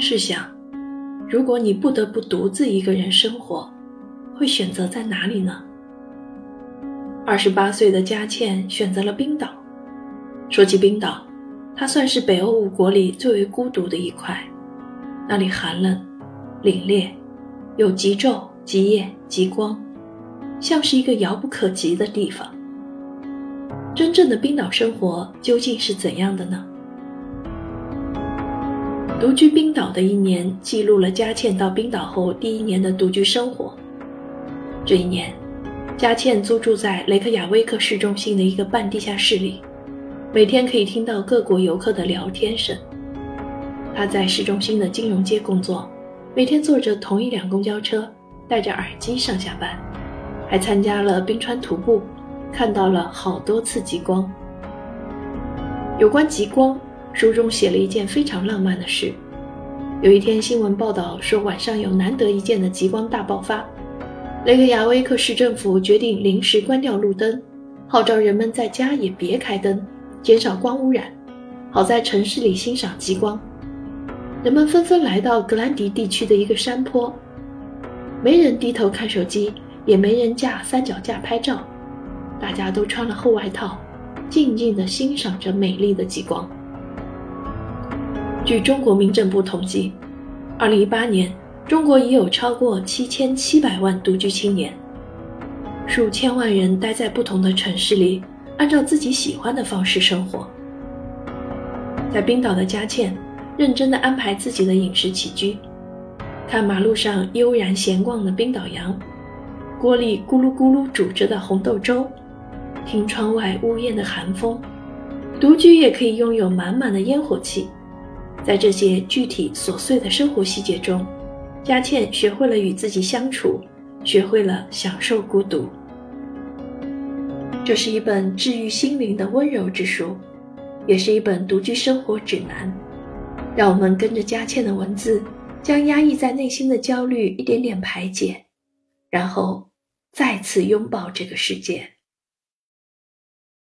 试想，如果你不得不独自一个人生活，会选择在哪里呢？二十八岁的佳倩选择了冰岛。说起冰岛，它算是北欧五国里最为孤独的一块，那里寒冷、凛冽，有极昼、极夜、极光，像是一个遥不可及的地方。真正的冰岛生活究竟是怎样的呢？独居冰岛的一年，记录了佳倩到冰岛后第一年的独居生活。这一年，佳倩租住在雷克雅未克市中心的一个半地下室里，每天可以听到各国游客的聊天声。她在市中心的金融街工作，每天坐着同一辆公交车，戴着耳机上下班，还参加了冰川徒步，看到了好多次极光。有关极光。书中写了一件非常浪漫的事。有一天，新闻报道说晚上有难得一见的极光大爆发，雷克雅未克市政府决定临时关掉路灯，号召人们在家也别开灯，减少光污染，好在城市里欣赏极光。人们纷纷来到格兰迪地区的一个山坡，没人低头看手机，也没人架三脚架拍照，大家都穿了厚外套，静静地欣赏着美丽的极光。据中国民政部统计，2018年，中国已有超过7700万独居青年，数千万人待在不同的城市里，按照自己喜欢的方式生活。在冰岛的佳倩，认真地安排自己的饮食起居，看马路上悠然闲逛的冰岛羊，锅里咕噜咕噜煮着的红豆粥，听窗外呜咽的寒风，独居也可以拥有满满的烟火气。在这些具体琐碎的生活细节中，佳倩学会了与自己相处，学会了享受孤独。这是一本治愈心灵的温柔之书，也是一本独居生活指南。让我们跟着佳倩的文字，将压抑在内心的焦虑一点点排解，然后再次拥抱这个世界。